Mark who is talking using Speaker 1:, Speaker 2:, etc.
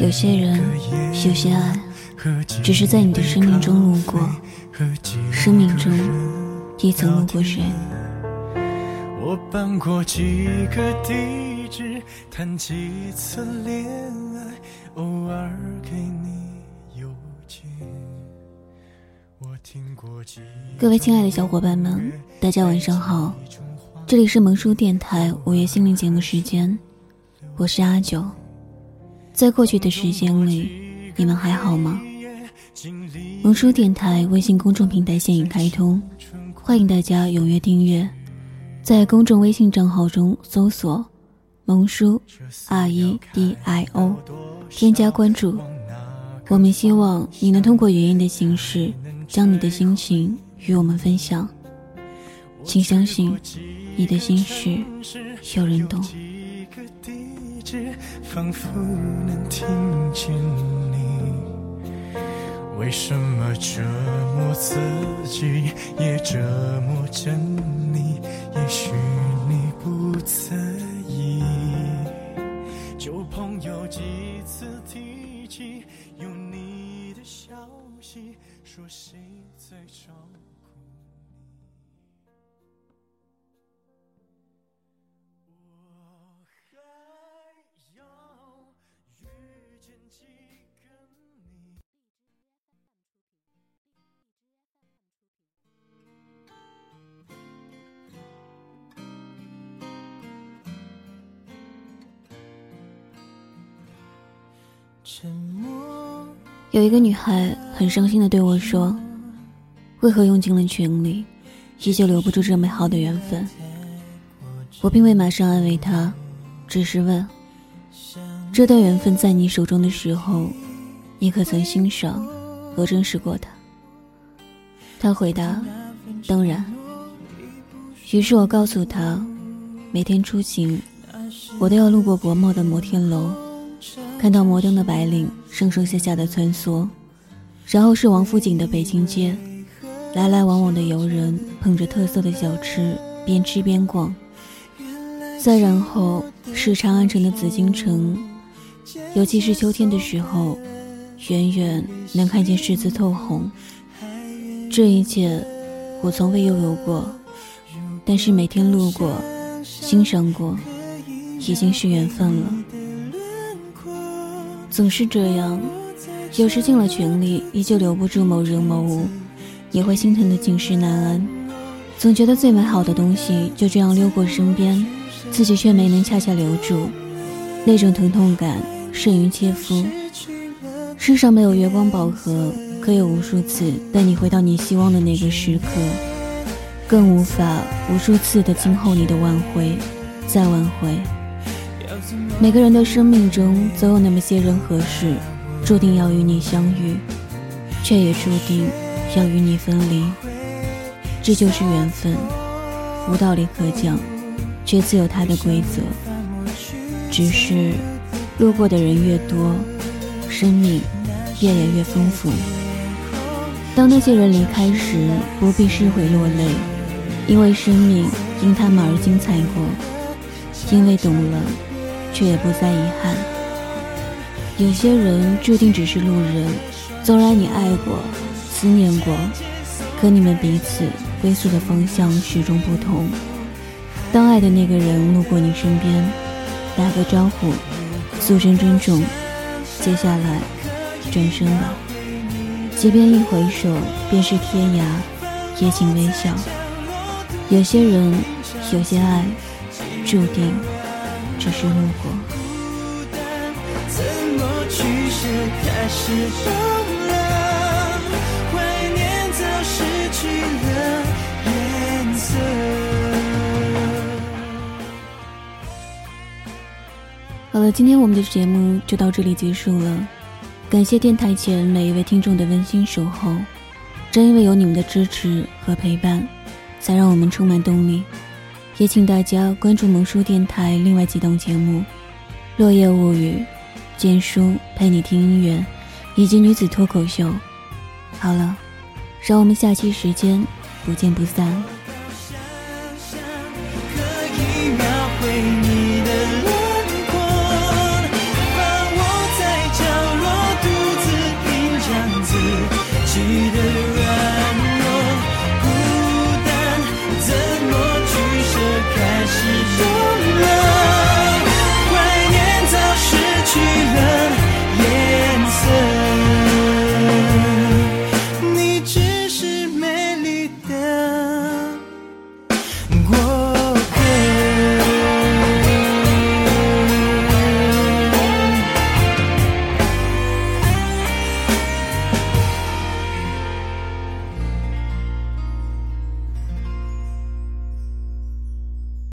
Speaker 1: 有些人，有些爱，只是在你的生命中路过，生命中也曾路过谁？我搬过几个地址，谈几次恋爱，偶尔给你邮件。我听过几各位亲爱的小伙伴们，大家晚上好，这里是萌叔电台午夜心灵节目时间，我是阿九。在过去的时间里，你们还好吗？萌叔电台微信公众平台现已开通，欢迎大家踊跃订阅。在公众微信账号中搜索“萌叔 R E D I O”，添加关注。我们希望你能通过语音的形式，将你的心情与我们分享。请相信，你的心事有人懂。仿佛能听见你，为什么折磨自己也折磨着你？也许你不在意。旧朋友几次提起有你的消息，说谁在找？有一个女孩很伤心的对我说：“为何用尽了全力，依旧留不住这美好的缘分？”我并未马上安慰她，只是问：“这段缘分在你手中的时候，你可曾欣赏和珍视过它？”她回答：“当然。”于是我告诉她：“每天出行，我都要路过国贸的摩天楼。”看到摩登的白领上上下下的穿梭，然后是王府井的北京街，来来往往的游人捧着特色的小吃边吃边逛。再然后是长安城的紫禁城，尤其是秋天的时候，远远能看见柿子透红。这一切我从未拥有过，但是每天路过、欣赏过，已经是缘分了。总是这样，有时尽了全力，依旧留不住某人某物，也会心疼的寝食难安。总觉得最美好的东西就这样溜过身边，自己却没能恰恰留住，那种疼痛感甚于切肤。世上没有月光宝盒，可以无数次带你回到你希望的那个时刻，更无法无数次的静候你的挽回，再挽回。每个人的生命中，总有那么些人和事，注定要与你相遇，却也注定要与你分离。这就是缘分，无道理可讲，却自有它的规则。只是，路过的人越多，生命便也越丰富。当那些人离开时，不必失悔落泪，因为生命因他们而精彩过，因为懂了。却也不再遗憾。有些人注定只是路人，纵然你爱过、思念过，可你们彼此归宿的方向始终不同。当爱的那个人路过你身边，打个招呼，诉声珍重，接下来转身吧。即便一回首便是天涯，也请微笑。有些人，有些爱，注定。只是路过。好了，今天我们的节目就到这里结束了。感谢电台前每一位听众的温馨守候，正因为有你们的支持和陪伴，才让我们充满动力。也请大家关注萌叔电台另外几档节目《落叶物语》《简书陪你听音乐》以及女子脱口秀。好了，让我们下期时间不见不散。